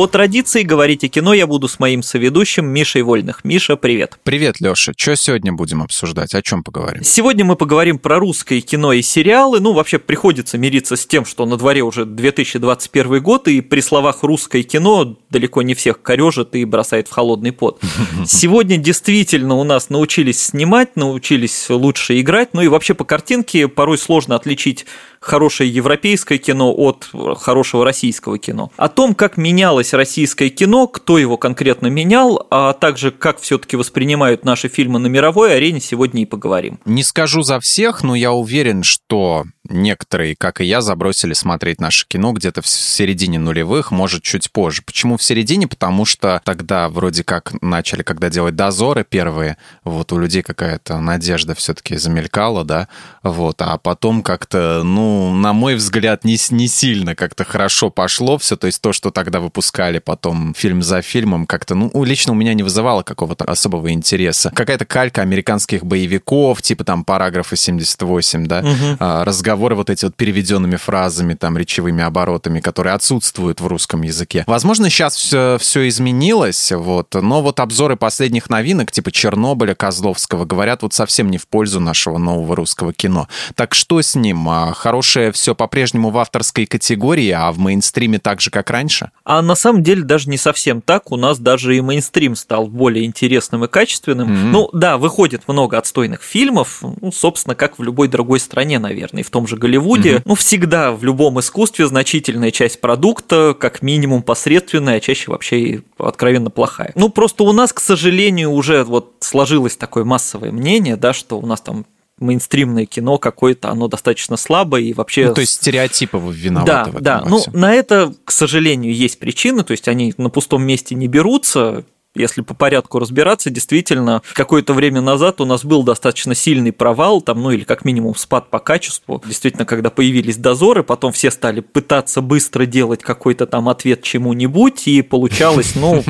По традиции говорить о кино я буду с моим соведущим Мишей Вольных. Миша, привет. Привет, Леша. Что сегодня будем обсуждать? О чем поговорим? Сегодня мы поговорим про русское кино и сериалы. Ну, вообще приходится мириться с тем, что на дворе уже 2021 год, и при словах «русское кино» далеко не всех корежит и бросает в холодный пот. Сегодня действительно у нас научились снимать, научились лучше играть, ну и вообще по картинке порой сложно отличить хорошее европейское кино от хорошего российского кино. О том, как менялось российское кино, кто его конкретно менял, а также как все-таки воспринимают наши фильмы на мировой арене, сегодня и поговорим. Не скажу за всех, но я уверен, что некоторые, как и я, забросили смотреть наше кино где-то в середине нулевых, может, чуть позже. Почему в середине? Потому что тогда вроде как начали, когда делать дозоры первые, вот у людей какая-то надежда все-таки замелькала, да, вот, а потом как-то, ну, на мой взгляд, не, не сильно как-то хорошо пошло все, то есть то, что тогда выпускали потом фильм за фильмом, как-то, ну, лично у меня не вызывало какого-то особого интереса. Какая-то калька американских боевиков, типа там параграфа 78, да, угу. разговор разговоры вот эти вот переведенными фразами, там, речевыми оборотами, которые отсутствуют в русском языке. Возможно, сейчас все, все изменилось, вот, но вот обзоры последних новинок, типа Чернобыля, Козловского, говорят вот совсем не в пользу нашего нового русского кино. Так что с ним? А хорошее все по-прежнему в авторской категории, а в мейнстриме так же, как раньше? А на самом деле даже не совсем так. У нас даже и мейнстрим стал более интересным и качественным. Mm-hmm. Ну да, выходит много отстойных фильмов, ну, собственно, как в любой другой стране, наверное, и в том же Голливуде, угу. ну, всегда в любом искусстве значительная часть продукта, как минимум посредственная, а чаще вообще и откровенно плохая. Ну, просто у нас, к сожалению, уже вот сложилось такое массовое мнение, да, что у нас там мейнстримное кино какое-то, оно достаточно слабое и вообще... Ну, то есть стереотипы виноваты да, в этом Да, ну, на это, к сожалению, есть причины, то есть они на пустом месте не берутся, если по порядку разбираться, действительно, какое-то время назад у нас был достаточно сильный провал, там, ну или как минимум спад по качеству. Действительно, когда появились дозоры, потом все стали пытаться быстро делать какой-то там ответ чему-нибудь, и получалось, ну,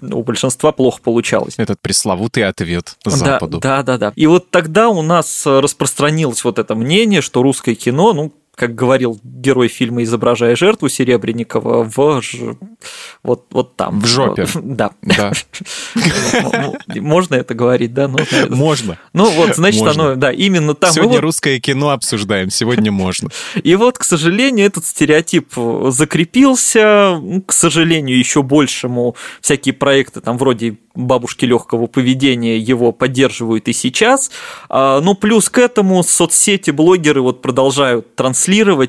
у большинства плохо получалось. Этот пресловутый ответ Западу. Да, да, да. И вот тогда у нас распространилось вот это мнение, что русское кино, ну, как говорил герой фильма «Изображая жертву» Серебренникова, в ж... вот, вот там. В жопе. Да. да. Можно это говорить, да? Можно. Ну вот, значит, оно, да, именно там. Сегодня русское кино обсуждаем, сегодня можно. И вот, к сожалению, этот стереотип закрепился, к сожалению, еще большему всякие проекты там вроде бабушки легкого поведения его поддерживают и сейчас. А, но плюс к этому соцсети, блогеры вот продолжают транслировать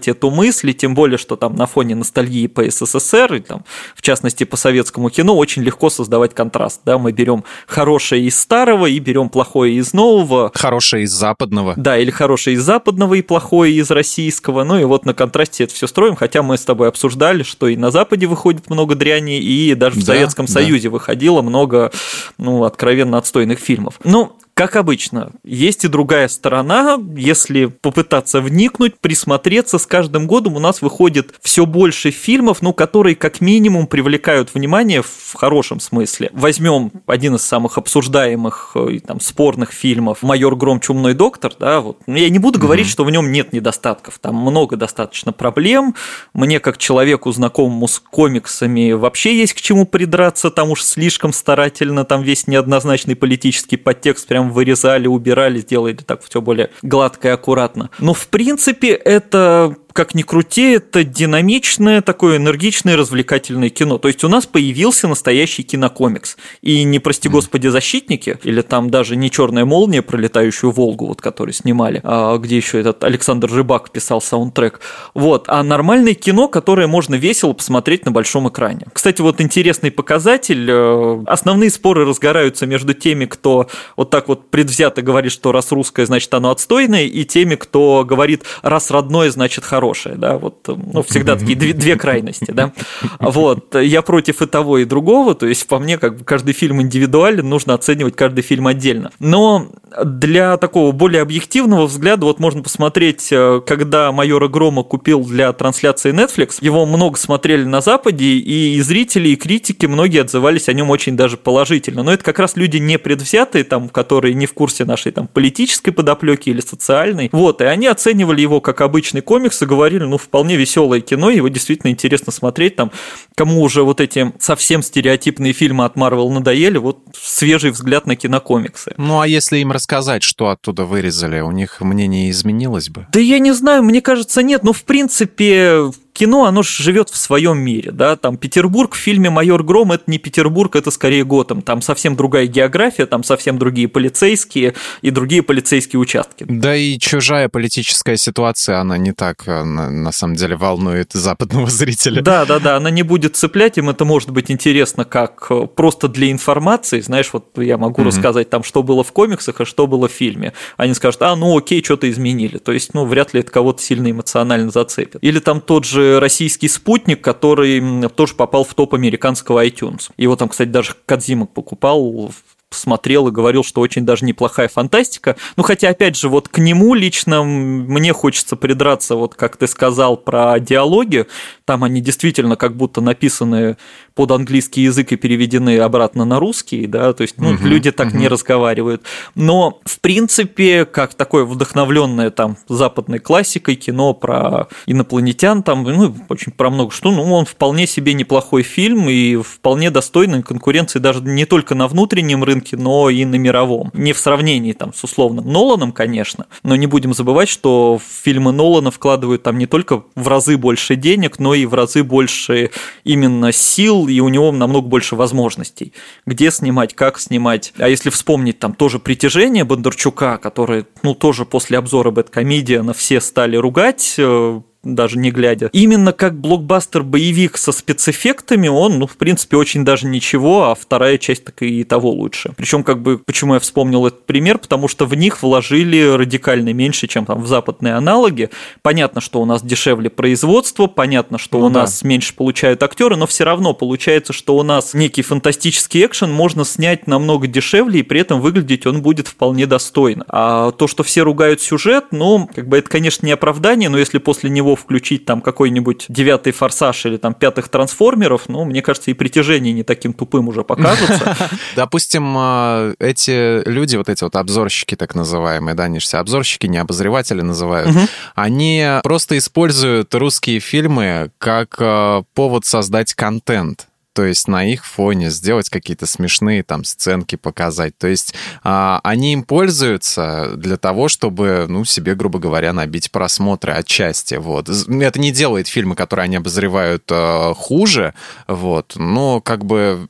эту мысль, тем более, что там на фоне ностальгии по СССР, и там, в частности по советскому кино, очень легко создавать контраст. Да? Мы берем хорошее из старого и берем плохое из нового. Хорошее из западного. Да, или хорошее из западного и плохое из российского. Ну и вот на контрасте это все строим, хотя мы с тобой обсуждали, что и на Западе выходит много дряни, и даже в да, Советском да. Союзе выходило много ну, откровенно отстойных фильмов. Ну, как обычно, есть и другая сторона. Если попытаться вникнуть, присмотреться, с каждым годом у нас выходит все больше фильмов, ну, которые как минимум привлекают внимание в хорошем смысле. Возьмем один из самых обсуждаемых, э, там, спорных фильмов «Майор Гром. Чумной доктор», да, вот. Я не буду говорить, mm-hmm. что в нем нет недостатков, там много достаточно проблем. Мне, как человеку, знакомому с комиксами, вообще есть к чему придраться, там уж слишком старательно, там весь неоднозначный политический подтекст прям прям вырезали, убирали, сделали так все более гладко и аккуратно. Но в принципе это как ни крути, это динамичное, такое энергичное, развлекательное кино. То есть у нас появился настоящий кинокомикс. И не, прости господи, защитники, или там даже не черная молния, пролетающую Волгу, вот который снимали, а где еще этот Александр Рыбак писал саундтрек. Вот, а нормальное кино, которое можно весело посмотреть на большом экране. Кстати, вот интересный показатель. Э, основные споры разгораются между теми, кто вот так вот предвзято говорит, что раз русское, значит оно отстойное, и теми, кто говорит, раз родное, значит хорошее хорошее, да, вот, ну, всегда такие две, две крайности, да, вот, я против и того, и другого, то есть по мне, как бы, каждый фильм индивидуален, нужно оценивать каждый фильм отдельно, но для такого более объективного взгляда вот можно посмотреть, э, когда майора Грома купил для трансляции Netflix, его много смотрели на Западе, и зрители, и критики, многие отзывались о нем очень даже положительно. Но это как раз люди не предвзятые, там, которые не в курсе нашей там, политической подоплеки или социальной. Вот, и они оценивали его как обычный комикс и говорили, ну, вполне веселое кино, его действительно интересно смотреть. Там, кому уже вот эти совсем стереотипные фильмы от Marvel надоели, вот свежий взгляд на кинокомиксы. Ну, а если им рассказать, что оттуда вырезали, у них мнение изменилось бы? Да я не знаю, мне кажется, нет. Ну, в принципе, кино, оно живет в своем мире, да, там Петербург в фильме «Майор Гром» — это не Петербург, это скорее Готэм, там совсем другая география, там совсем другие полицейские и другие полицейские участки. Да и чужая политическая ситуация, она не так, э, на, самом деле, волнует западного зрителя. Да, да, да, она не будет цеплять, им это может быть интересно как э, просто для информации, знаешь, вот я могу mm-hmm. рассказать там, что было в комиксах, а что было в фильме. Они скажут, а, ну окей, что-то изменили, то есть, ну, вряд ли это кого-то сильно эмоционально зацепит. Или там тот же российский спутник, который тоже попал в топ американского iTunes. Его там, кстати, даже Кадзимок покупал смотрел и говорил, что очень даже неплохая фантастика. Ну, хотя, опять же, вот к нему лично мне хочется придраться, вот как ты сказал про диалоги, там они действительно как будто написаны под английский язык и переведены обратно на русский, да, то есть ну, угу, люди так угу. не разговаривают. Но, в принципе, как такое вдохновленное там западной классикой кино про инопланетян, там, ну, очень про много что, ну, он вполне себе неплохой фильм и вполне достойный конкуренции даже не только на внутреннем рынке, но и на мировом. Не в сравнении там с условным Ноланом, конечно, но не будем забывать, что фильмы Нолана вкладывают там не только в разы больше денег, но и в разы больше именно сил, и у него намного больше возможностей. Где снимать, как снимать. А если вспомнить там тоже «Притяжение» Бондарчука, который, ну, тоже после обзора Бэткомедиана все стали ругать, э, даже не глядя. Именно как блокбастер-боевик со спецэффектами, он, ну, в принципе, очень даже ничего, а вторая часть так и того лучше. Причем, как бы, почему я вспомнил этот пример, потому что в них вложили радикально меньше, чем там в западные аналоги. Понятно, что у нас дешевле производство, понятно, что ну, у да. нас меньше получают актеры, но все равно получается, что у нас некий фантастический экшен можно снять намного дешевле, и при этом выглядеть он будет вполне достойно. А то, что все ругают сюжет, ну, как бы это, конечно, не оправдание, но если после него включить там какой-нибудь девятый форсаж или там пятых трансформеров, ну, мне кажется, и притяжение не таким тупым уже покажется. Допустим, а, эти люди, вот эти вот обзорщики так называемые, да, они же все обзорщики, не обозреватели называют, они просто используют русские фильмы как а, повод создать контент то есть на их фоне сделать какие-то смешные там сценки показать. То есть а, они им пользуются для того, чтобы, ну, себе, грубо говоря, набить просмотры отчасти, вот. Это не делает фильмы, которые они обозревают а, хуже, вот, но как бы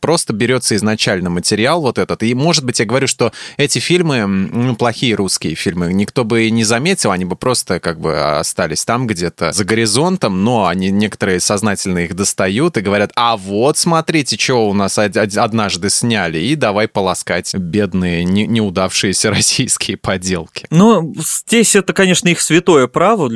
просто берется изначально материал вот этот. И, может быть, я говорю, что эти фильмы, ну, плохие русские фильмы, никто бы и не заметил, они бы просто как бы остались там где-то за горизонтом, но они некоторые сознательно их достают и говорят, а вот, смотрите, что у нас однажды сняли, и давай полоскать бедные, не, неудавшиеся российские поделки. Ну, здесь это, конечно, их святое право,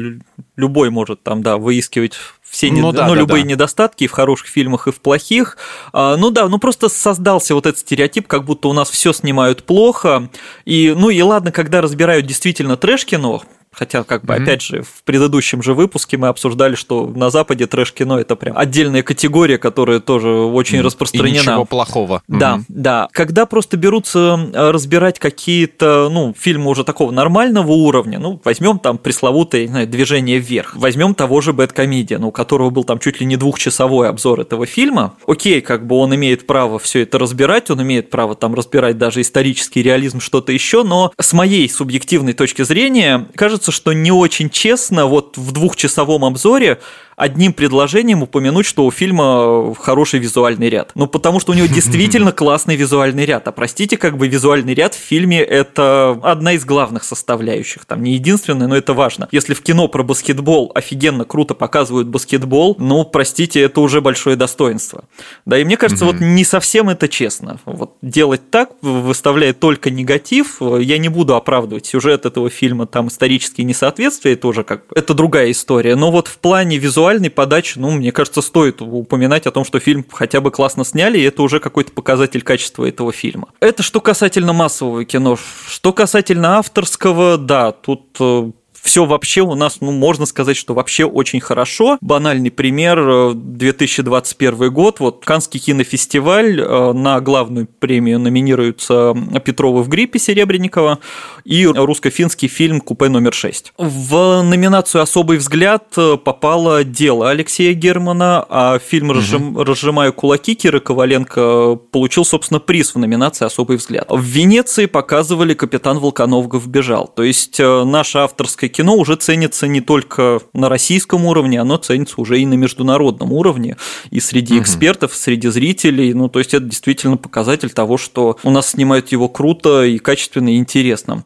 любой может там, да, выискивать все ну, не, да, ну, да, любые да. недостатки и в хороших фильмах, и в плохих. А, ну да, ну просто создался вот этот стереотип, как будто у нас все снимают плохо. И, ну и ладно, когда разбирают действительно трэш-кино, Хотя, как бы, mm-hmm. опять же, в предыдущем же выпуске мы обсуждали, что на Западе трэш-кино это прям отдельная категория, которая тоже очень mm-hmm. распространена. И ничего плохого. Да, mm-hmm. да. Когда просто берутся э, разбирать какие-то, ну, фильмы уже такого нормального уровня, ну, возьмем там пресловутое, знаю, движение вверх, возьмем того же Бэткомедиана, ну, у которого был там чуть ли не двухчасовой обзор этого фильма. Окей, как бы он имеет право все это разбирать, он имеет право там разбирать даже исторический реализм, что-то еще, но с моей субъективной точки зрения, кажется, кажется, что не очень честно вот в двухчасовом обзоре одним предложением упомянуть, что у фильма хороший визуальный ряд. Ну, потому что у него действительно классный визуальный ряд. А простите, как бы визуальный ряд в фильме – это одна из главных составляющих. Там не единственная, но это важно. Если в кино про баскетбол офигенно круто показывают баскетбол, ну, простите, это уже большое достоинство. Да, и мне кажется, вот не совсем это честно. Вот делать так, выставляя только негатив, я не буду оправдывать сюжет этого фильма, там исторические несоответствия, это уже как это другая история. Но вот в плане визуальной подачи, ну, мне кажется, стоит упоминать о том, что фильм хотя бы классно сняли, и это уже какой-то показатель качества этого фильма. Это что касательно массового кино. Что касательно авторского, да, тут э, все вообще у нас, ну, можно сказать, что вообще очень хорошо. Банальный пример, 2021 э, год, вот Канский кинофестиваль, э, на главную премию номинируются Петрова в гриппе Серебренникова и русско-финский фильм «Купе номер 6». В номинацию «Особый взгляд» попало «Дело» Алексея Германа, а фильм «Разжим... «Разжимаю кулаки» Кира Коваленко получил, собственно, приз в номинации «Особый взгляд». В Венеции показывали «Капитан Волконов бежал», то есть э, наша авторская кино уже ценится не только на российском уровне, оно ценится уже и на международном уровне, и среди угу. экспертов, среди зрителей. Ну, то есть это действительно показатель того, что у нас снимают его круто и качественно и интересно.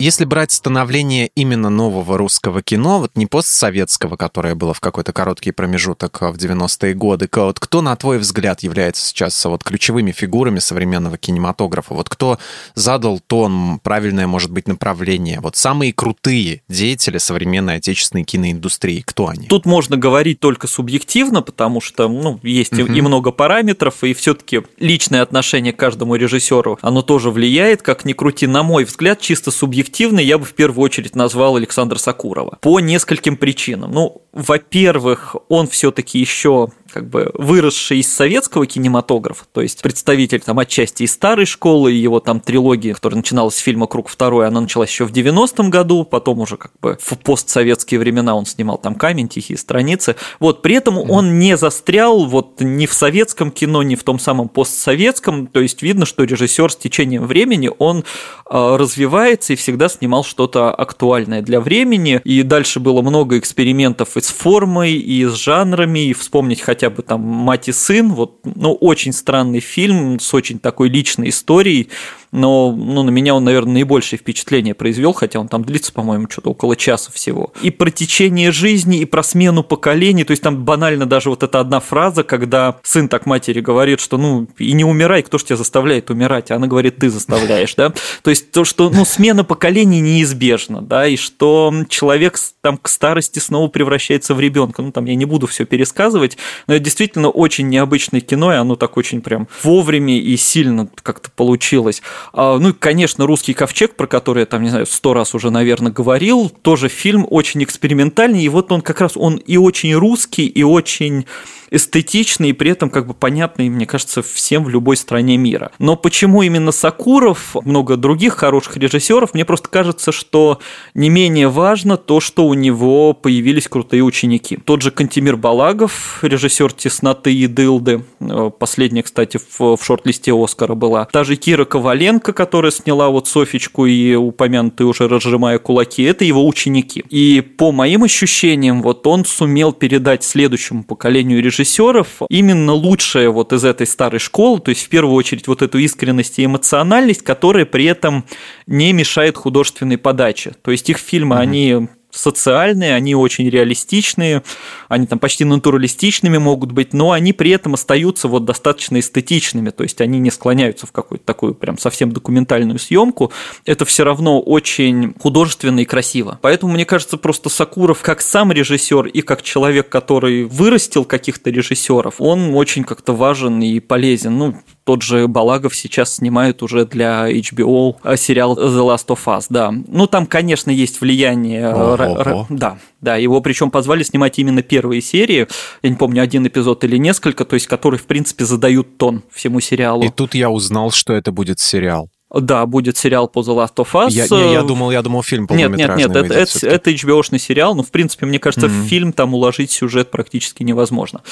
Если брать становление именно нового русского кино, вот не постсоветского, которое было в какой-то короткий промежуток в 90-е годы, вот кто, на твой взгляд, является сейчас вот ключевыми фигурами современного кинематографа? Вот кто задал тон, правильное, может быть, направление? Вот самые крутые деятели современной отечественной киноиндустрии, кто они? Тут можно говорить только субъективно, потому что ну, есть угу. и много параметров, и все-таки личное отношение к каждому режиссеру, оно тоже влияет, как ни крути, на мой взгляд, чисто субъективно объективно я бы в первую очередь назвал Александра Сакурова. По нескольким причинам. Ну, во-первых, он все-таки еще как бы выросший из советского кинематографа, то есть представитель там отчасти из старой школы, его там трилогия, которая начиналась с фильма «Круг второй», она началась еще в 90-м году, потом уже как бы в постсоветские времена он снимал там «Камень», «Тихие страницы». Вот, при этом он не застрял вот ни в советском кино, ни в том самом постсоветском, то есть видно, что режиссер с течением времени, он э, развивается и всегда снимал что-то актуальное для времени, и дальше было много экспериментов и с формой, и с жанрами, и вспомнить хотя хотя бы там «Мать и сын», вот, ну, очень странный фильм с очень такой личной историей, но ну, на меня он, наверное, наибольшее впечатление произвел, хотя он там длится, по-моему, что-то около часа всего. И про течение жизни, и про смену поколений, то есть там банально даже вот эта одна фраза, когда сын так матери говорит, что ну и не умирай, кто ж тебя заставляет умирать, а она говорит, ты заставляешь, да, то есть то, что ну смена поколений неизбежна, да, и что человек там к старости снова превращается в ребенка, ну там я не буду все пересказывать, но это действительно очень необычное кино, и оно так очень прям вовремя и сильно как-то получилось. А, ну и, конечно, «Русский ковчег», про который я там, не знаю, сто раз уже, наверное, говорил, тоже фильм очень экспериментальный, и вот он как раз, он и очень русский, и очень эстетичный и при этом как бы понятный, мне кажется, всем в любой стране мира. Но почему именно Сакуров, много других хороших режиссеров, мне просто кажется, что не менее важно то, что у него появились крутые ученики. Тот же Кантимир Балагов, режиссер «Тесноты и дылды», э, последняя, кстати, в, в шорт-листе Оскара была. Та же Кира Коваленко, которая сняла вот Софичку и упомянутый уже «Разжимая кулаки», это его ученики. И по моим ощущениям, вот он сумел передать следующему поколению режиссеров режиссеров именно лучшее вот из этой старой школы, то есть в первую очередь вот эту искренность и эмоциональность, которая при этом не мешает художественной подаче. То есть их фильмы, mm-hmm. они социальные, они очень реалистичные, они там почти натуралистичными могут быть, но они при этом остаются вот достаточно эстетичными, то есть они не склоняются в какую-то такую прям совсем документальную съемку. Это все равно очень художественно и красиво. Поэтому мне кажется, просто Сакуров как сам режиссер и как человек, который вырастил каких-то режиссеров, он очень как-то важен и полезен. Ну, тот же Балагов сейчас снимает уже для HBO э, сериал The Last of Us, да. Ну, там, конечно, есть влияние... Р- да, да, его причем позвали снимать именно первые серии, я не помню, один эпизод или несколько, то есть которые, в принципе, задают тон всему сериалу. И тут я узнал, что это будет сериал. Да, будет сериал по The Last of Us. Я, я, я думал, я думал, фильм Нет, нет, нет, это, это, это HBO-шный сериал, но, в принципе, мне кажется, mm-hmm. в фильм там уложить сюжет практически невозможно,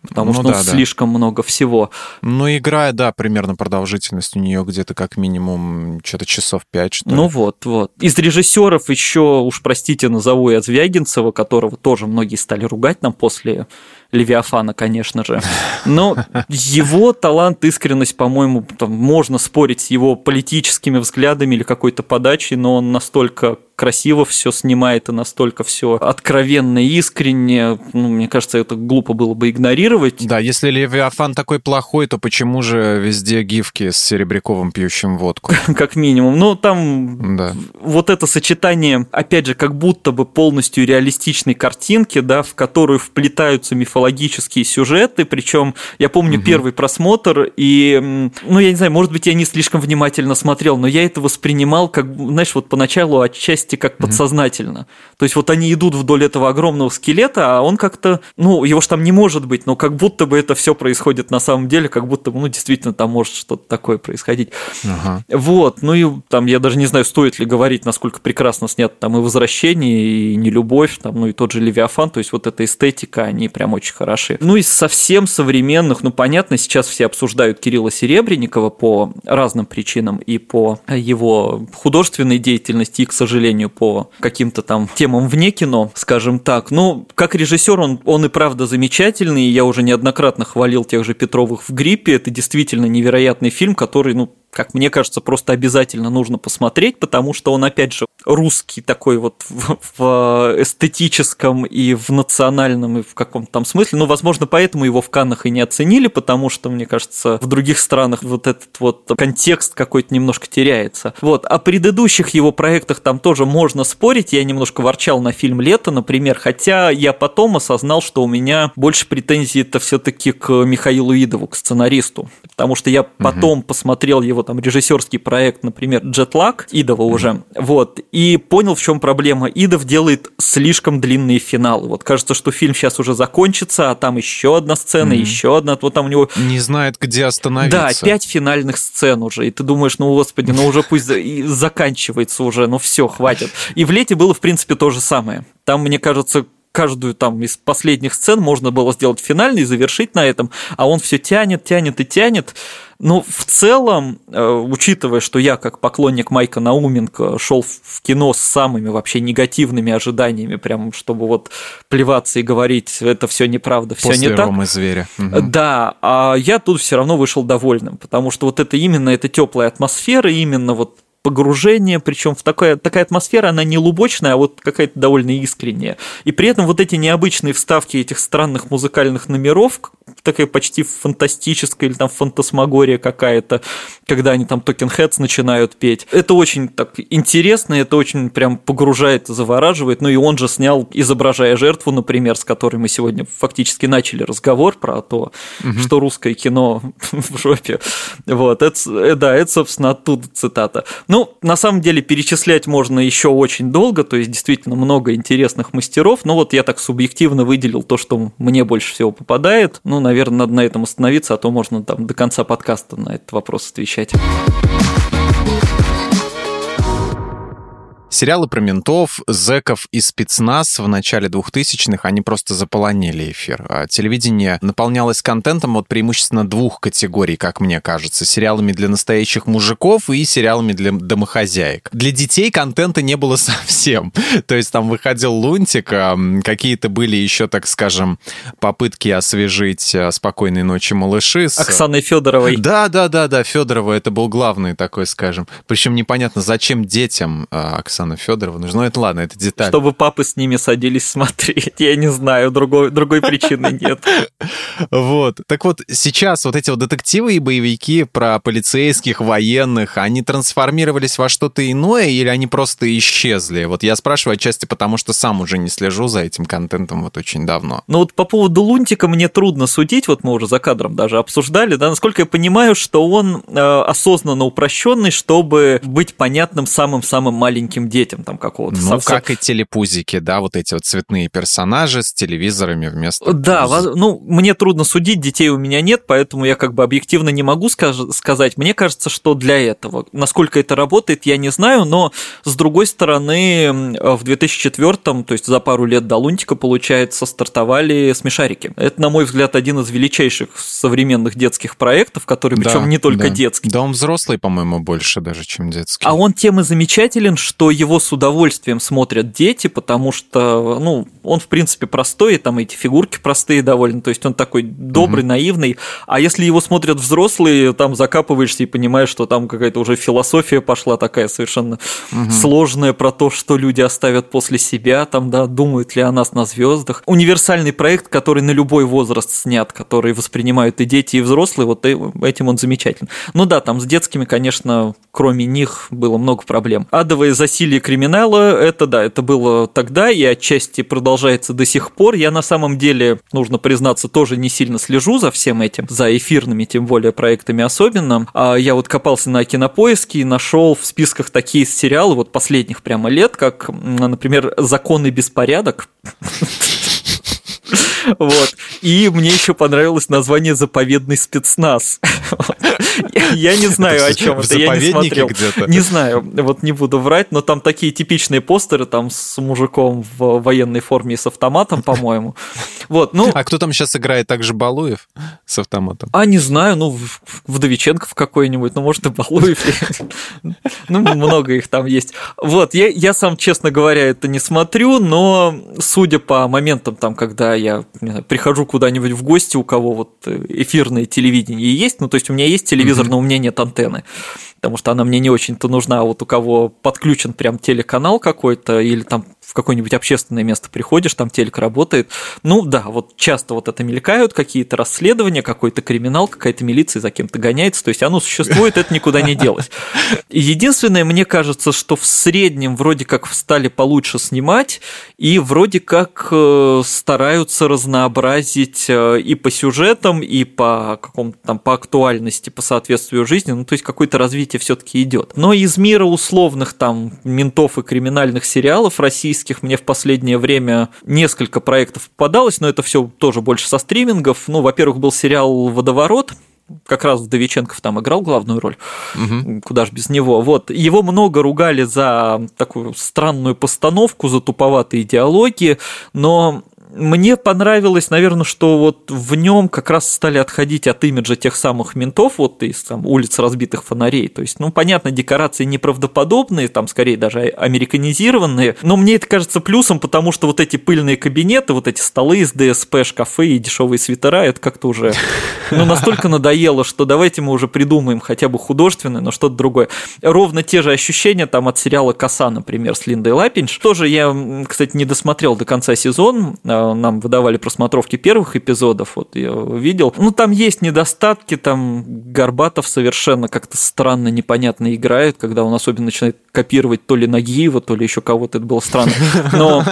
потому ну, что да, слишком да. много всего. Ну, игра, да, примерно продолжительность у нее где-то как минимум что-то часов пять, что ли. Ну вот, вот. Из режиссеров еще, уж простите, назову я Звягинцева, которого тоже многие стали ругать нам после Левиафана, конечно же. Но его талант, искренность, по-моему, можно спорить с его политическими взглядами или какой-то подачей, но он настолько красиво все снимает и настолько все откровенно и искренне. Ну, мне кажется, это глупо было бы игнорировать. Да, если Левиафан такой плохой, то почему же везде гифки с Серебряковым пьющим водку? Как минимум. Ну, там да. вот это сочетание, опять же, как будто бы полностью реалистичной картинки, да, в которую вплетаются мифологические сюжеты, причем я помню угу. первый просмотр, и, ну, я не знаю, может быть, я не слишком внимательно смотрел, но я это воспринимал как, знаешь, вот поначалу отчасти отчасти как подсознательно. То есть вот они идут вдоль этого огромного скелета, а он как-то, ну, его же там не может быть, но как будто бы это все происходит на самом деле, как будто бы, ну, действительно там может что-то такое происходить. Uh-huh. Вот, ну и там я даже не знаю, стоит ли говорить, насколько прекрасно снят там и «Возвращение», и «Нелюбовь», там, ну и тот же «Левиафан», то есть вот эта эстетика, они прям очень хороши. Ну и совсем современных, ну, понятно, сейчас все обсуждают Кирилла Серебренникова по разным причинам и по его художественной деятельности, и, к сожалению, сожалению, по каким-то там темам вне кино, скажем так. Ну, как режиссер он, он и правда замечательный, я уже неоднократно хвалил тех же Петровых в гриппе, это действительно невероятный фильм, который, ну, как мне кажется, просто обязательно нужно посмотреть, потому что он, опять же, русский такой вот в, в эстетическом и в национальном и в каком-то там смысле. Ну, возможно, поэтому его в Каннах и не оценили, потому что, мне кажется, в других странах вот этот вот контекст какой-то немножко теряется. Вот. О предыдущих его проектах там тоже можно спорить. Я немножко ворчал на фильм «Лето», например, хотя я потом осознал, что у меня больше претензий это все таки к Михаилу Идову, к сценаристу, потому что я потом угу. посмотрел его там режиссерский проект, например, «Джетлаг» Идова уже, вот, и понял, в чем проблема. Идов делает слишком длинные финалы. Вот кажется, что фильм сейчас уже закончится, а там еще одна сцена, mm-hmm. еще одна, вот там у него... Не знает, где остановиться. Да, пять финальных сцен уже, и ты думаешь, ну, господи, ну уже пусть заканчивается уже, ну все, хватит. И в «Лете» было, в принципе, то же самое. Там, мне кажется, каждую там из последних сцен можно было сделать финальный и завершить на этом, а он все тянет, тянет и тянет. Но в целом, э, учитывая, что я как поклонник Майка Науменко шел в кино с самыми вообще негативными ожиданиями, прям чтобы вот плеваться и говорить, это все неправда, все не так. Ромы зверя. Угу. Да, а я тут все равно вышел довольным, потому что вот это именно эта теплая атмосфера, именно вот погружение, причем в такая, такая атмосфера, она не лубочная, а вот какая-то довольно искренняя. И при этом вот эти необычные вставки этих странных музыкальных номеров, такая почти фантастическая или там фантасмагория какая-то, когда они там Токен Heads начинают петь. Это очень так интересно, это очень прям погружает завораживает. Ну и он же снял «Изображая жертву», например, с которой мы сегодня фактически начали разговор про то, угу. что русское кино в жопе. Вот, это, э, да, это, собственно, оттуда цитата. Ну, ну, на самом деле, перечислять можно еще очень долго, то есть действительно много интересных мастеров, но вот я так субъективно выделил то, что мне больше всего попадает. Ну, наверное, надо на этом остановиться, а то можно там до конца подкаста на этот вопрос отвечать. Сериалы про ментов, зэков и спецназ в начале 2000-х, они просто заполонили эфир. А телевидение наполнялось контентом вот преимущественно двух категорий, как мне кажется. Сериалами для настоящих мужиков и сериалами для домохозяек. Для детей контента не было совсем. То есть там выходил Лунтик, а, какие-то были еще, так скажем, попытки освежить а, «Спокойной ночи, малыши». С... Оксаной Федоровой. Да, да, да, да, Федорова, это был главный такой, скажем. Причем непонятно, зачем детям Оксана Оксана Федорова. Ну, это ладно, это деталь. Чтобы папы с ними садились смотреть. Я не знаю, другой, другой причины нет. Вот. Так вот, сейчас вот эти вот детективы и боевики про полицейских, военных, они трансформировались во что-то иное или они просто исчезли? Вот я спрашиваю отчасти потому, что сам уже не слежу за этим контентом вот очень давно. Ну вот по поводу Лунтика мне трудно судить, вот мы уже за кадром даже обсуждали, да, насколько я понимаю, что он э, осознанно упрощенный, чтобы быть понятным самым-самым маленьким детям там какого-то. Ну, совсем... как и телепузики, да, вот эти вот цветные персонажи с телевизорами вместо... Да, пуз. ну, мне трудно судить, детей у меня нет, поэтому я как бы объективно не могу сказать. Мне кажется, что для этого. Насколько это работает, я не знаю, но с другой стороны, в 2004, то есть за пару лет до Лунтика, получается, стартовали смешарики. Это, на мой взгляд, один из величайших современных детских проектов, который, причем да, не только да. детский. Да, он взрослый, по-моему, больше даже, чем детский. А он тем и замечателен, что его с удовольствием смотрят дети, потому что, ну, он, в принципе, простой, и там эти фигурки простые довольно, то есть он такой добрый, угу. наивный, а если его смотрят взрослые, там закапываешься и понимаешь, что там какая-то уже философия пошла такая совершенно угу. сложная про то, что люди оставят после себя, там, да, думают ли о нас на звездах. Универсальный проект, который на любой возраст снят, который воспринимают и дети, и взрослые, вот этим он замечательный. Ну да, там с детскими, конечно, кроме них было много проблем. Адовое засилие криминала, это да, это было тогда и отчасти продолжается до сих пор. Я на самом деле, нужно признаться, тоже не сильно слежу за всем этим, за эфирными, тем более проектами особенно. А я вот копался на кинопоиске и нашел в списках такие сериалы вот последних прямо лет, как, например, «Закон и беспорядок». Вот. И мне еще понравилось название «Заповедный спецназ». Я не знаю, о чем это, я не смотрел. Не знаю, вот не буду врать, но там такие типичные постеры там с мужиком в военной форме и с автоматом, по-моему. Вот, ну... А кто там сейчас играет? Также Балуев с автоматом? А, не знаю, ну, Вдовиченков какой-нибудь, ну, может, и Балуев. Ну, много их там есть. Вот, я, я сам, честно говоря, это не смотрю, но судя по моментам, там, когда я знаю, прихожу куда-нибудь в гости, у кого вот эфирное телевидение есть, ну, то есть у меня есть телевизор, mm-hmm. но у меня нет антенны, потому что она мне не очень-то нужна, а вот у кого подключен прям телеканал какой-то или там в какое-нибудь общественное место приходишь, там телек работает. Ну да, вот часто вот это мелькают какие-то расследования, какой-то криминал, какая-то милиция за кем-то гоняется, то есть оно существует, это никуда не делось. Единственное, мне кажется, что в среднем вроде как стали получше снимать, и вроде как э, стараются разнообразить э, и по сюжетам, и по какому-то там по актуальности, по соответствию жизни, ну то есть какое-то развитие все-таки идет. Но из мира условных там ментов и криминальных сериалов российских российских мне в последнее время несколько проектов попадалось, но это все тоже больше со стримингов. Ну, во-первых, был сериал «Водоворот», как раз Вдовиченков там играл главную роль, угу. куда ж без него. Вот его много ругали за такую странную постановку, за туповатые диалоги, но мне понравилось, наверное, что вот в нем как раз стали отходить от имиджа тех самых ментов, вот из там, улиц разбитых фонарей. То есть, ну, понятно, декорации неправдоподобные, там скорее даже американизированные, но мне это кажется плюсом, потому что вот эти пыльные кабинеты, вот эти столы из ДСП, шкафы и дешевые свитера, это как-то уже ну, настолько надоело, что давайте мы уже придумаем хотя бы художественное, но что-то другое. Ровно те же ощущения там от сериала «Коса», например, с Линдой Лапинч. Тоже я, кстати, не досмотрел до конца сезон, а, нам выдавали просмотровки первых эпизодов, вот я видел. Ну, там есть недостатки, там Горбатов совершенно как-то странно, непонятно играет, когда он особенно начинает копировать то ли Нагиева, то ли еще кого-то, это было странно. Но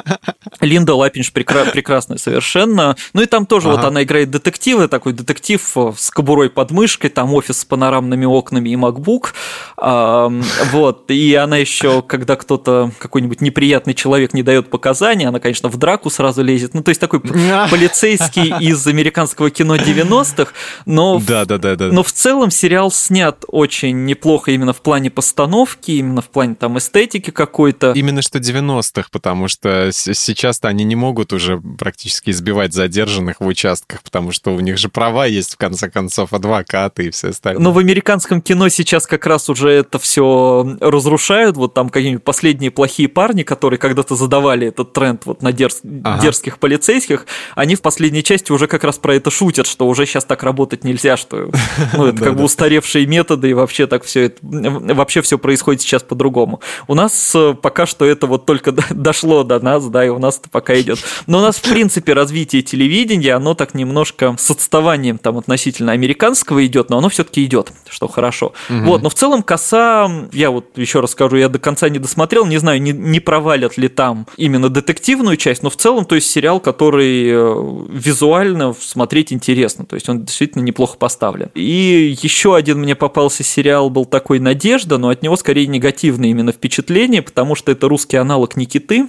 Линда Лапинш прекра- прекрасная совершенно. Ну и там тоже ага. вот она играет детектива, такой детектив с кобурой под мышкой, там офис с панорамными окнами и MacBook. А, вот, и она еще, когда кто-то, какой-нибудь неприятный человек не дает показания, она, конечно, в драку сразу лезет. Ну, то есть такой полицейский из американского кино 90-х, но, да, да, да, да. но в целом сериал снят очень неплохо именно в плане постановки, именно в плане там эстетики какой-то. Именно что 90-х, потому что сейчас-то они не могут уже практически избивать задержанных в участках, потому что у них же права есть, в конце концов, адвокаты и все остальное. Но в американском кино сейчас как раз уже это все разрушают, вот там какие-нибудь последние плохие парни, которые когда-то задавали этот тренд вот на дерз... ага. дерзких полицейских, они в последней части уже как раз про это шутят, что уже сейчас так работать нельзя, что ну, это как бы устаревшие методы, и вообще так все это, вообще все происходит сейчас по-другому. У нас э, пока что это вот только дошло до нас, да, и у нас это пока идет. Но у нас, в принципе, развитие телевидения, оно так немножко с отставанием там относительно американского идет, но оно все-таки идет, что хорошо. Угу. Вот, но в целом коса, я вот еще раз скажу, я до конца не досмотрел, не знаю, не, не провалят ли там именно детективную часть, но в целом, то есть сериал сериал, который э, визуально смотреть интересно, то есть он действительно неплохо поставлен. И еще один мне попался сериал, был такой «Надежда», но от него скорее негативное именно впечатление, потому что это русский аналог «Никиты»,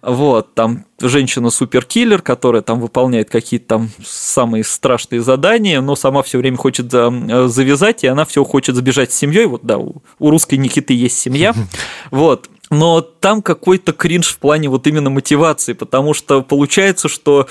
вот, там женщина-суперкиллер, которая там выполняет какие-то там самые страшные задания, но сама все время хочет завязать, и она все хочет сбежать с семьей. Вот, да, у русской Никиты есть семья. Вот но там какой-то кринж в плане вот именно мотивации, потому что получается, что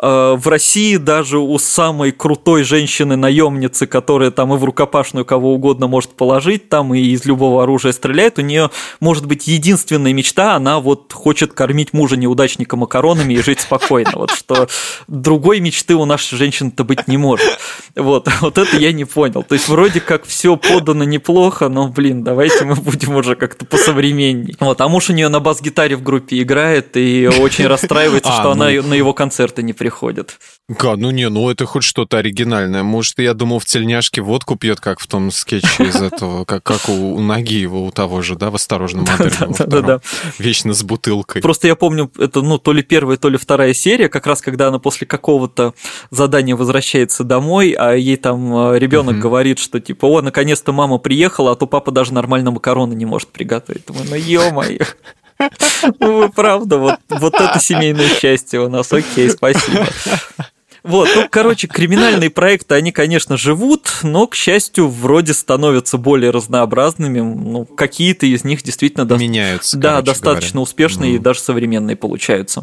э, в России даже у самой крутой женщины-наемницы, которая там и в рукопашную кого угодно может положить, там и из любого оружия стреляет, у нее может быть единственная мечта, она вот хочет кормить мужа неудачника макаронами и жить спокойно, вот что другой мечты у нашей женщины-то быть не может. Вот, вот это я не понял. То есть вроде как все подано неплохо, но, блин, давайте мы будем уже как-то посовременней. Вот, а муж нее на бас-гитаре в группе играет и очень расстраивается, а, что она ну. на его концерты не приходит. Га, ну не, ну это хоть что-то оригинальное. Может, я думал, в тельняшке водку пьет, как в том скетче из этого, как, как у, у ноги его, у того же, да, в «Осторожном модели». Да, да, да. Вечно с бутылкой. Просто я помню, это, ну, то ли первая, то ли вторая серия, как раз когда она после какого-то задания возвращается домой, а ей там э, ребенок говорит, что типа, о, наконец-то мама приехала, а то папа даже нормально макароны не может приготовить. Думаю, ну ё-моё. Ну, правда, вот, вот это семейное счастье у нас. Окей, спасибо. Вот, ну, короче, криминальные проекты, они, конечно, живут, но, к счастью, вроде становятся более разнообразными. Ну, какие-то из них действительно... Меняются, Да, достаточно говоря. успешные mm. и даже современные получаются.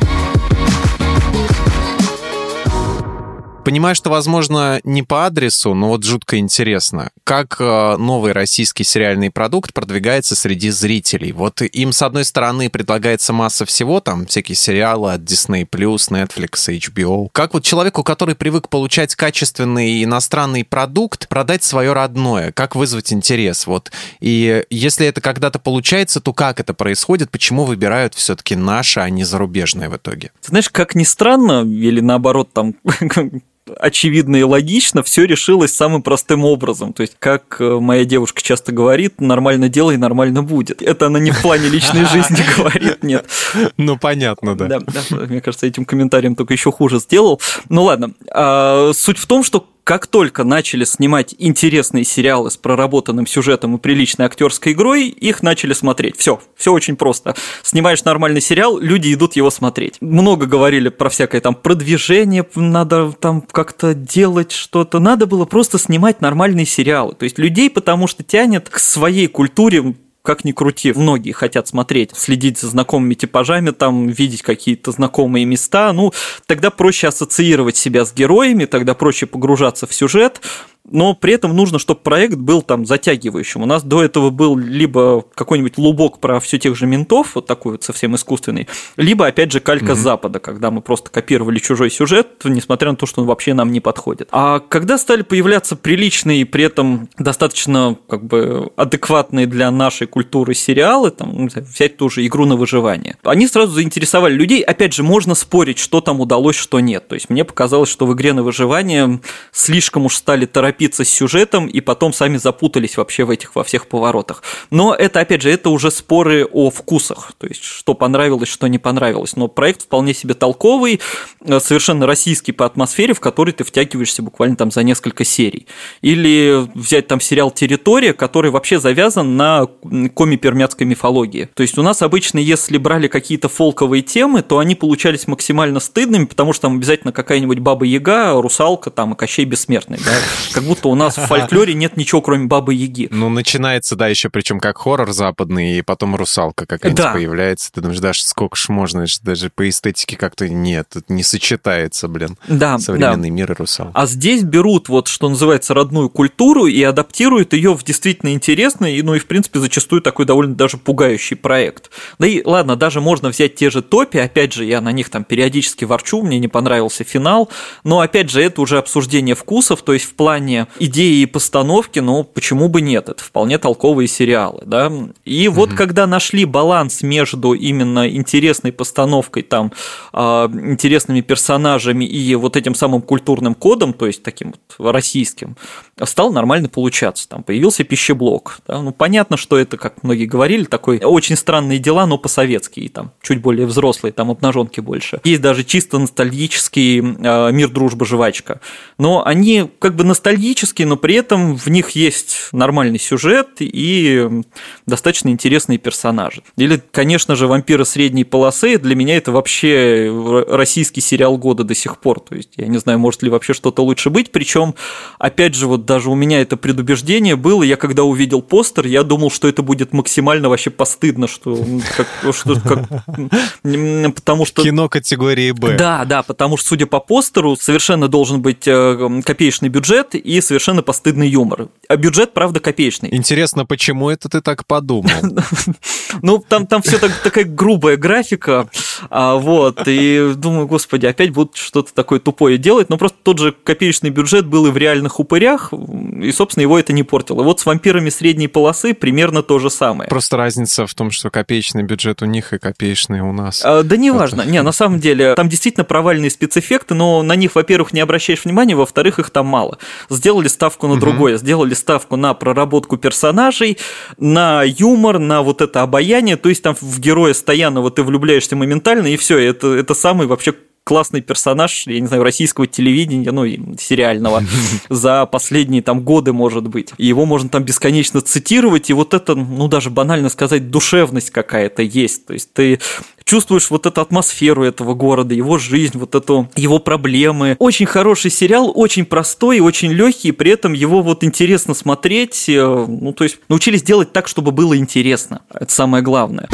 Понимаю, что, возможно, не по адресу, но вот жутко интересно, как э, новый российский сериальный продукт продвигается среди зрителей. Вот им, с одной стороны, предлагается масса всего, там всякие сериалы от Disney+, Netflix, HBO. Как вот человеку, который привык получать качественный иностранный продукт, продать свое родное? Как вызвать интерес? Вот. И если это когда-то получается, то как это происходит? Почему выбирают все-таки наше, а не зарубежное в итоге? Знаешь, как ни странно, или наоборот, там очевидно и логично, все решилось самым простым образом. То есть, как э, моя девушка часто говорит, нормально делай, нормально будет. Это она не в плане личной жизни говорит, нет. Ну, понятно, да. Да, мне кажется, этим комментарием только еще хуже сделал. Ну ладно. А, суть в том, что как только начали снимать интересные сериалы с проработанным сюжетом и приличной актерской игрой, их начали смотреть. Все, все очень просто. Снимаешь нормальный сериал, люди идут его смотреть. Много говорили про всякое там продвижение, надо там как-то делать что-то. Надо было просто снимать нормальные сериалы. То есть людей потому что тянет к своей культуре как ни крути, многие хотят смотреть, следить за знакомыми типажами, там видеть какие-то знакомые места, ну, тогда проще ассоциировать себя с героями, тогда проще погружаться в сюжет, но при этом нужно, чтобы проект был там затягивающим. У нас до этого был либо какой-нибудь лубок про все тех же ментов, вот такой вот совсем искусственный, либо, опять же, калька угу. Запада, когда мы просто копировали чужой сюжет, несмотря на то, что он вообще нам не подходит. А когда стали появляться приличные и при этом достаточно как бы адекватные для нашей культуры сериалы, там, взять ту же «Игру на выживание», они сразу заинтересовали людей. Опять же, можно спорить, что там удалось, что нет. То есть мне показалось, что в «Игре на выживание» слишком уж стали торопиться торопиться с сюжетом и потом сами запутались вообще в этих во всех поворотах. Но это, опять же, это уже споры о вкусах, то есть что понравилось, что не понравилось. Но проект вполне себе толковый, э, совершенно российский по атмосфере, в который ты втягиваешься буквально там за несколько серий. Или взять там сериал «Территория», который вообще завязан на коми-пермяцкой мифологии. То есть у нас обычно, если брали какие-то фолковые темы, то они получались максимально стыдными, потому что там обязательно какая-нибудь Баба-Яга, Русалка там и Кощей Бессмертный, да, как будто у нас в фольклоре нет ничего, кроме Бабы Яги. Ну, начинается, да, еще причем как хоррор западный, и потом русалка какая-нибудь да. появляется. Ты думаешь, даже сколько ж можно, даже по эстетике как-то нет, это не сочетается, блин. Да, Современный да. мир и русалка. А здесь берут вот, что называется, родную культуру и адаптируют ее в действительно интересный, ну и, в принципе, зачастую такой довольно даже пугающий проект. Да и ладно, даже можно взять те же топи, опять же, я на них там периодически ворчу, мне не понравился финал, но, опять же, это уже обсуждение вкусов, то есть в плане плане идеи и постановки, ну, почему бы нет, это вполне толковые сериалы, да. И вот угу. когда нашли баланс между именно интересной постановкой, там, а, интересными персонажами и вот этим самым культурным кодом, то есть таким вот российским, стал нормально получаться. Там появился пищеблок. Да? Ну, понятно, что это, как многие говорили, такой очень странные дела, но по-советски, там чуть более взрослые, там обнаженки больше. Есть даже чисто ностальгический э, мир, дружба, жвачка. Но они как бы ностальгические, но при этом в них есть нормальный сюжет и достаточно интересные персонажи. Или, конечно же, вампиры средней полосы. Для меня это вообще российский сериал года до сих пор. То есть я не знаю, может ли вообще что-то лучше быть. Причем, опять же, вот даже у меня это предубеждение было. Я когда увидел постер, я думал, что это будет максимально вообще постыдно, что, как, что как, потому что кино категории Б. Да, да, потому что судя по постеру совершенно должен быть э, копеечный бюджет и совершенно постыдный юмор. А бюджет, правда, копеечный. Интересно, почему это ты так подумал? Ну, там, там все так, такая грубая графика, а, вот, и думаю, господи, опять будут что-то такое тупое делать, но просто тот же копеечный бюджет был и в реальных упырях, и, собственно, его это не портило. Вот с вампирами средней полосы примерно то же самое. Просто разница в том, что копеечный бюджет у них и копеечный у нас. А, да неважно. Это... Не, на самом деле, там действительно провальные спецэффекты, но на них, во-первых, не обращаешь внимания, во-вторых, их там мало. Сделали ставку на угу. другое, сделали ставку на проработку персонажей, на юмор, на вот это обаяние, то есть там в героя Стоянова ты влюбляешься моментально, и все, это, это самый вообще классный персонаж, я не знаю, российского телевидения, ну, сериального, за последние там годы, может быть. И его можно там бесконечно цитировать, и вот это, ну, даже банально сказать, душевность какая-то есть. То есть ты чувствуешь вот эту атмосферу этого города, его жизнь, вот эту его проблемы. Очень хороший сериал, очень простой, очень легкий, при этом его вот интересно смотреть. Э, ну, то есть научились делать так, чтобы было интересно. Это самое главное.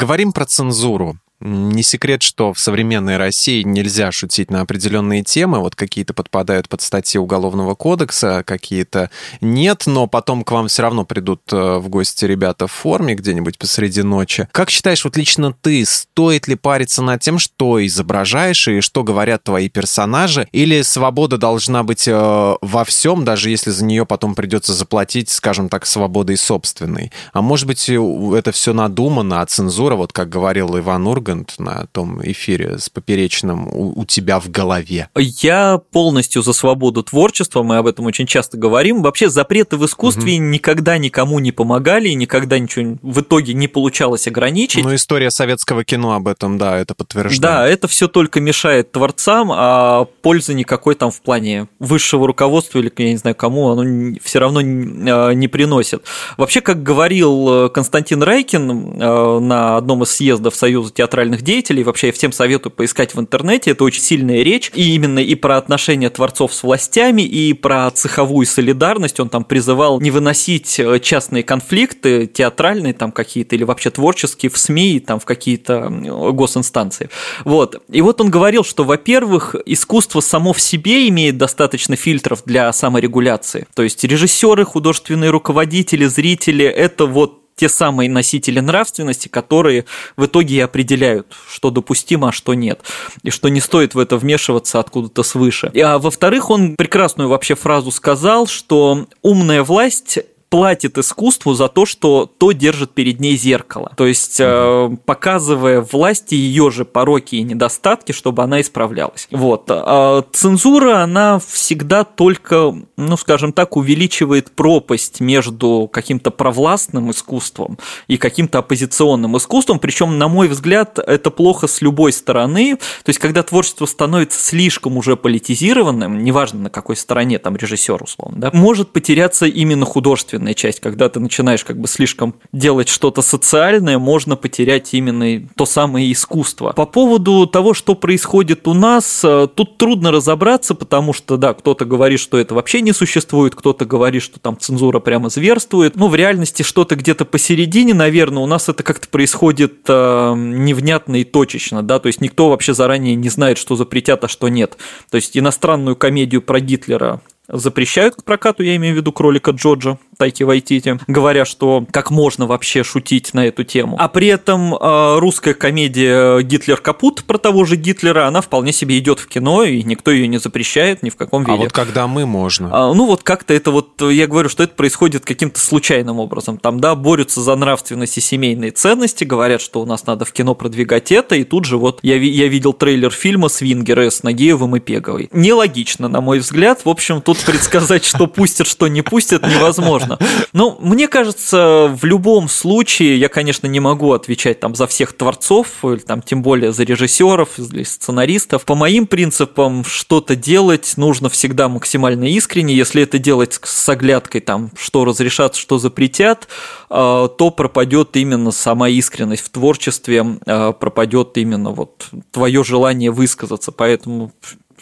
Поговорим про цензуру. Не секрет, что в современной России нельзя шутить на определенные темы. Вот какие-то подпадают под статьи Уголовного кодекса, какие-то нет, но потом к вам все равно придут э, в гости ребята в форме где-нибудь посреди ночи. Как считаешь, вот лично ты, стоит ли париться над тем, что изображаешь и что говорят твои персонажи? Или свобода должна быть э, во всем, даже если за нее потом придется заплатить, скажем так, свободой собственной? А может быть, это все надумано, а цензура, вот как говорил Иван Ургант, Ургант на том эфире с Поперечным у, у тебя в голове? Я полностью за свободу творчества, мы об этом очень часто говорим. Вообще запреты в искусстве угу. никогда никому не помогали, и никогда ничего в итоге не получалось ограничить. Ну, история советского кино об этом, да, это подтверждает. Да, это все только мешает творцам, а пользы никакой там в плане высшего руководства или, я не знаю, кому, оно все равно а, не приносит. Вообще, как говорил э, Константин Райкин э, на одном из съездов Союза театральных театральных деятелей. Вообще я всем советую поискать в интернете. Это очень сильная речь. И именно и про отношения творцов с властями, и про цеховую солидарность. Он там призывал не выносить э, частные конфликты, театральные там какие-то, или вообще творческие в СМИ, там в какие-то госинстанции. Вот. И вот он говорил, что, во-первых, искусство само в себе имеет достаточно фильтров для саморегуляции. То есть режиссеры, художественные руководители, зрители – это вот те самые носители нравственности, которые в итоге и определяют, что допустимо, а что нет, и что не стоит в это вмешиваться откуда-то свыше. А во-вторых, он прекрасную вообще фразу сказал, что умная власть платит искусству за то, что то держит перед ней зеркало. То есть, угу. показывая власти ее же пороки и недостатки, чтобы она исправлялась. Вот. А цензура, она всегда только, ну, скажем так, увеличивает пропасть между каким-то провластным искусством и каким-то оппозиционным искусством. Причем, на мой взгляд, это плохо с любой стороны. То есть, когда творчество становится слишком уже политизированным, неважно на какой стороне там режиссер, условно, да, может потеряться именно художественный художественная часть, когда ты начинаешь как бы слишком делать что-то социальное, можно потерять именно то самое искусство. По поводу того, что происходит у нас, э, тут трудно разобраться, потому что, да, кто-то говорит, что это вообще не существует, кто-то говорит, что там цензура прямо зверствует. Ну, в реальности что-то где-то посередине, наверное, у нас это как-то происходит э, невнятно и точечно, да, то есть никто вообще заранее не знает, что запретят, а что нет. То есть иностранную комедию про Гитлера запрещают к прокату, я имею в виду кролика Джорджа, Тайки Вайтити, говоря, что как можно вообще шутить на эту тему. А при этом э, русская комедия «Гитлер капут» про того же Гитлера, она вполне себе идет в кино, и никто ее не запрещает ни в каком виде. А вот когда мы можно? А, ну вот как-то это вот, я говорю, что это происходит каким-то случайным образом. Там, да, борются за нравственность и семейные ценности, говорят, что у нас надо в кино продвигать это, и тут же вот я, я видел трейлер фильма «Свингеры» с Нагиевым и Пеговой. Нелогично, на мой взгляд. В общем, тут предсказать, что пустят, что не пустят, невозможно. Но мне кажется, в любом случае, я, конечно, не могу отвечать там за всех творцов, или там тем более за режиссеров или сценаристов. По моим принципам, что-то делать нужно всегда максимально искренне. Если это делать с оглядкой, там, что разрешат, что запретят, э, то пропадет именно сама искренность в творчестве, э, пропадет именно вот твое желание высказаться. Поэтому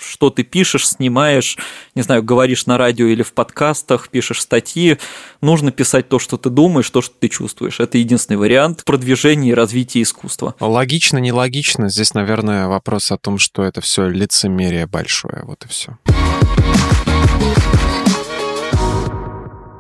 что ты пишешь, снимаешь, не знаю, говоришь на радио или в подкастах, пишешь статьи, нужно писать то, что ты думаешь, то, что ты чувствуешь. Это единственный вариант продвижения и развития искусства. Логично, нелогично. Здесь, наверное, вопрос о том, что это все лицемерие большое. Вот и все.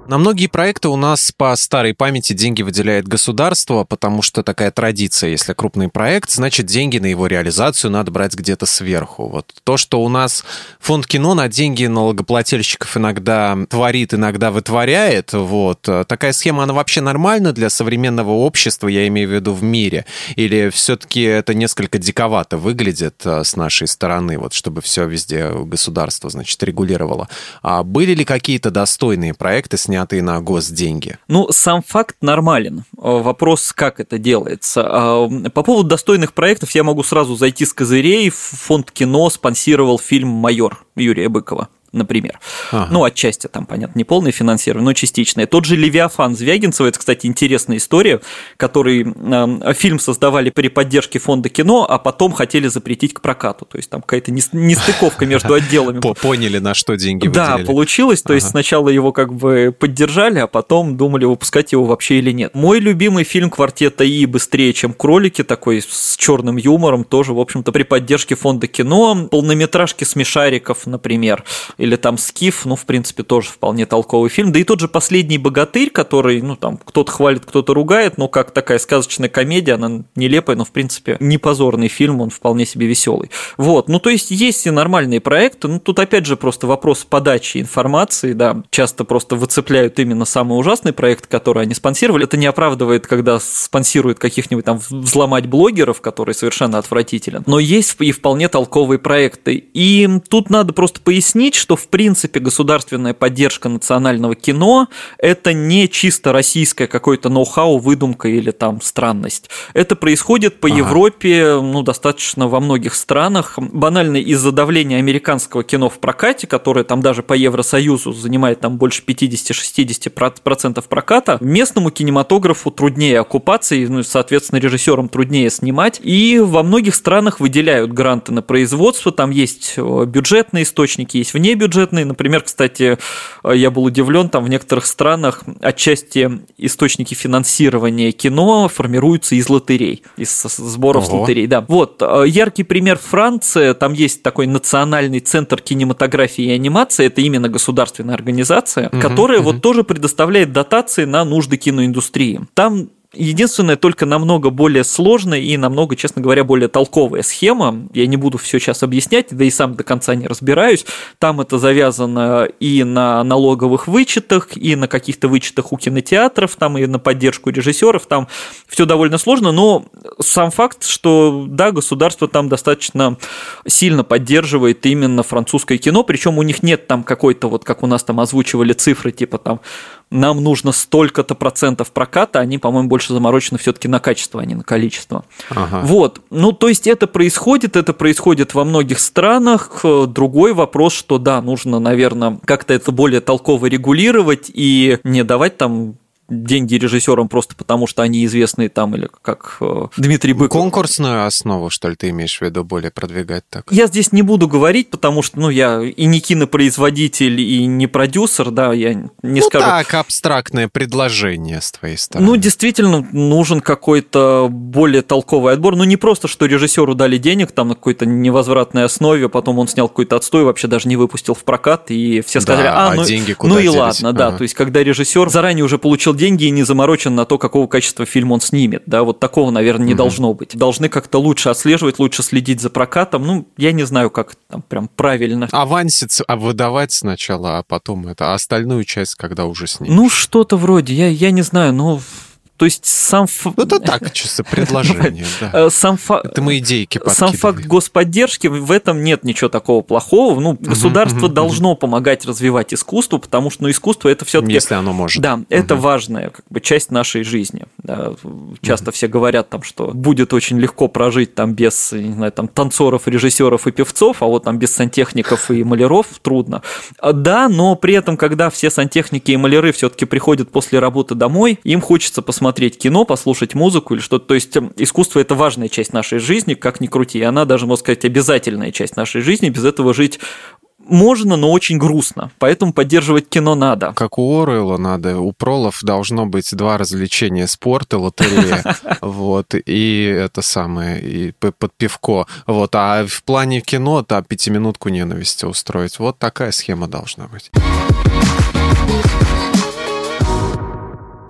На многие проекты у нас по старой памяти деньги выделяет государство, потому что такая традиция. Если крупный проект, значит деньги на его реализацию надо брать где-то сверху. Вот то, что у нас фонд кино на деньги налогоплательщиков иногда творит, иногда вытворяет, вот, такая схема, она вообще нормальна для современного общества, я имею в виду в мире? Или все-таки это несколько диковато выглядит э, с нашей стороны, вот, чтобы все везде государство, значит, регулировало? А были ли какие-то достойные проекты, снятые снятые на госденьги? Ну, сам факт нормален. Э, вопрос, как это делается. А, по поводу достойных проектов я могу сразу зайти с козырей. Фонд кино спонсировал фильм «Майор» Юрия Быкова например. Ага. Ну, отчасти там, понятно, не полное финансирование, но частичное. Тот же «Левиафан» Звягинцева, это, кстати, интересная история, который э, фильм создавали при поддержке фонда кино, а потом хотели запретить к прокату. То есть там какая-то нестыковка между отделами. Поняли, на что деньги Да, получилось. То есть сначала его как бы поддержали, а потом думали, выпускать его вообще или нет. Мой любимый фильм «Квартета И» быстрее, чем «Кролики», такой с черным юмором, тоже, в общем-то, при поддержке фонда кино. Полнометражки «Смешариков», например, или там «Скиф», ну, в принципе, тоже вполне толковый фильм. Да и тот же «Последний богатырь», который, ну, там, кто-то хвалит, кто-то ругает, но как такая сказочная комедия, она нелепая, но, в принципе, не позорный фильм, он вполне себе веселый. Вот, ну, то есть, есть и нормальные проекты, ну, тут, опять же, просто вопрос подачи информации, да, часто просто выцепляют именно самый ужасный проект, который они спонсировали. Это не оправдывает, когда спонсируют каких-нибудь там взломать блогеров, который совершенно отвратителен. Но есть и вполне толковые проекты. И тут надо просто пояснить, что в принципе государственная поддержка национального кино – это не чисто российская какой-то ноу-хау, выдумка или там странность. Это происходит по ага. Европе, ну, достаточно во многих странах. Банально из-за давления американского кино в прокате, которое там даже по Евросоюзу занимает там больше 50-60% проката, местному кинематографу труднее оккупации, ну, соответственно, режиссерам труднее снимать. И во многих странах выделяют гранты на производство, там есть э, бюджетные источники, есть вне бюджетные. Например, кстати, я был удивлен, там в некоторых странах отчасти источники финансирования кино формируются из лотерей, из сборов Ого. с лотерей. Да. Вот, э, яркий пример Франция, там есть такой национальный центр кинематографии и анимации, это именно государственная организация, угу, которая угу. вот тоже предоставляет дотации на нужды киноиндустрии. Там Единственное, только намного более сложная и намного, честно говоря, более толковая схема. Я не буду все сейчас объяснять, да и сам до конца не разбираюсь. Там это завязано и на налоговых вычетах, и на каких-то вычетах у кинотеатров, там и на поддержку режиссеров. Там все довольно сложно, но сам факт, что да, государство там достаточно сильно поддерживает именно французское кино, причем у них нет там какой-то вот, как у нас там озвучивали цифры, типа там нам нужно столько-то процентов проката, они, по-моему, больше заморочены все-таки на качество, а не на количество. Ага. Вот. Ну, то есть это происходит, это происходит во многих странах. Другой вопрос, что да, нужно, наверное, как-то это более толково регулировать и не давать там деньги режиссерам просто потому, что они известные там, или как э, Дмитрий Быков. Конкурсную основу, что ли, ты имеешь в виду более продвигать так? Я здесь не буду говорить, потому что, ну, я и не кинопроизводитель, и не продюсер, да, я не ну, скажу. так, абстрактное предложение с твоей стороны. Ну, действительно, нужен какой-то более толковый отбор. Ну, не просто, что режиссеру дали денег там на какой-то невозвратной основе, потом он снял какой-то отстой, вообще даже не выпустил в прокат, и все сказали, да, а, ну, деньги куда ну и делись? ладно, да. Ага. То есть, когда режиссер заранее уже получил деньги и не заморочен на то, какого качества фильм он снимет, да, вот такого, наверное, не должно быть. Должны как-то лучше отслеживать, лучше следить за прокатом. Ну, я не знаю, как там прям правильно. Авансец а выдавать сначала, а потом это, а остальную часть, когда уже снимешь. Ну, что-то вроде, я, я не знаю, ну, то есть сам... ф- Ну, это так, чисто предложение, да. э, Сам факт... Это мы идейки Сам факт господдержки, в этом нет ничего такого плохого. Ну, государство должно помогать развивать искусство, потому что ну, искусство это все-таки Если оно может. Да, это важная как бы, часть нашей жизни. Да, часто все говорят там, что будет очень легко прожить там без, не знаю, там танцоров, режиссеров и певцов, а вот там без сантехников и маляров трудно. А, Да, но при этом, когда все сантехники и маляры все-таки приходят после работы домой, им хочется посмотреть кино, послушать музыку или что-то. То есть эм, искусство это важная часть нашей жизни, как ни крути. И она даже, можно сказать, обязательная часть нашей жизни. Без этого жить можно, но очень грустно. Поэтому поддерживать кино надо. Как у Оруэлла надо, у пролов должно быть два развлечения, спорт и лотерея, вот, и это самое, и под пивко, вот, а в плане кино, то пятиминутку ненависти устроить, вот такая схема должна быть.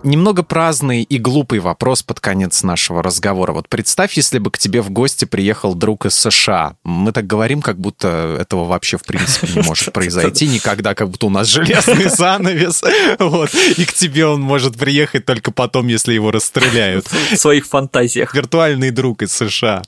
Немного праздный и глупый вопрос под конец нашего разговора. Вот представь, если бы к тебе в гости приехал друг из США. Мы так говорим, как будто этого вообще в принципе не может произойти никогда, как будто у нас железный занавес. Вот. И к тебе он может приехать только потом, если его расстреляют. В своих фантазиях. Виртуальный друг из США.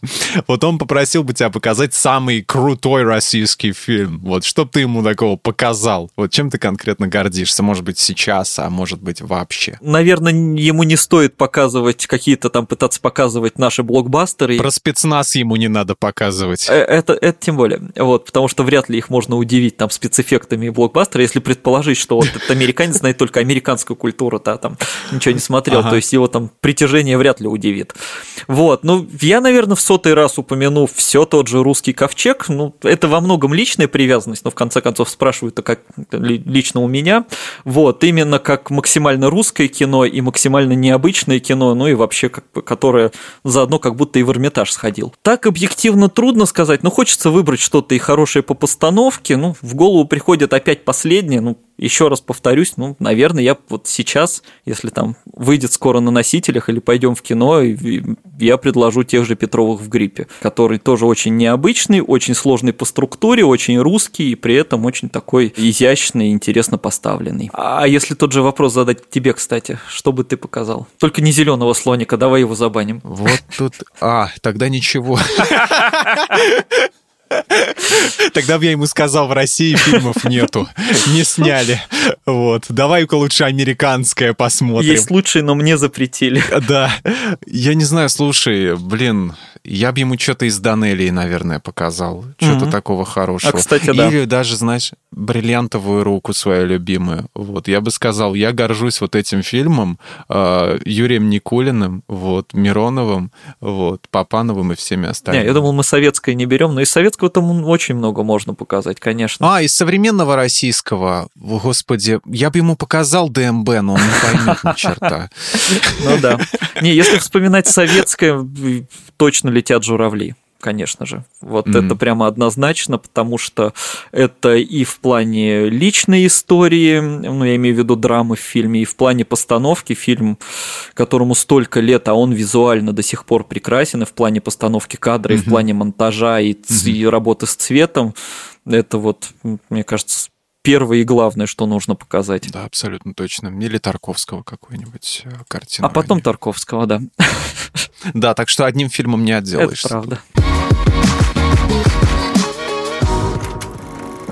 Вот он попросил бы тебя показать самый крутой российский фильм. Вот что ты ему такого показал? Вот чем ты конкретно гордишься? Может быть, сейчас, а может быть, вообще? Наверное, ему не стоит показывать какие-то там, пытаться показывать наши блокбастеры. Про спецназ ему не надо показывать. Э, Это, это тем более. Вот, потому что вряд ли их можно удивить там спецэффектами блокбастера, если предположить, что вот этот американец знает только американскую культуру, да, там ничего не смотрел, Ага. то есть его там притяжение вряд ли удивит. Вот, ну, я, наверное, в сотый раз упомяну все тот же русский ковчег, ну, это во многом личная привязанность, но в конце концов спрашивают-то как ли- лично у меня, вот, именно как максимально русское кино и максимально необычное кино, ну и вообще, как которое заодно как будто и в Эрмитаж сходил. Так объективно трудно сказать, но хочется выбрать что-то и хорошее по постановке, ну, в голову приходит опять последнее, ну, еще раз повторюсь, ну, наверное, я вот сейчас, если там выйдет скоро на носителях или пойдем в кино, я предложу тех же Петровых в гриппе, который тоже очень необычный, очень сложный по структуре, очень русский и при этом очень такой изящный и интересно поставленный. А если тот же вопрос задать тебе, кстати, что бы ты показал? Только не зеленого слоника, давай его забаним. Вот тут... А, тогда ничего. Тогда бы я ему сказал, в России фильмов нету, не сняли. Вот, давай-ка лучше американское посмотрим. Есть лучшие, но мне запретили. Да, я не знаю, слушай, блин, я бы ему что-то из Данелии, наверное, показал. Что-то Мгм. такого хорошего. А, кстати, да. Или даже, знаешь, бриллиантовую руку свою любимую. Вот, я бы сказал, я горжусь вот этим фильмом, э, Юрием Никулиным, вот, Мироновым, вот, Папановым и всеми Не, остальными. я думал, мы советское не берем, но из советского там очень много можно показать, конечно. А, из современного российского, господи, я бы ему показал ДМБ, но он не поймет ни черта. Ну да. Не, если вспоминать советское, точно летят журавли. Конечно же. Вот Мгм. это прямо однозначно, потому что это и в плане личной истории, ну, я имею в виду драмы в фильме, и в плане постановки фильм, которому столько лет, а он визуально до сих пор прекрасен, и в плане постановки кадра, и в плане монтажа, и, ц- и работы с цветом. Это вот, мне кажется, первое и главное, что нужно показать. Да, абсолютно точно. Или Тарковского какой-нибудь э, картину. А потом возьми. Тарковского, да. Да, так что одним фильмом не Это отделаешься. правда.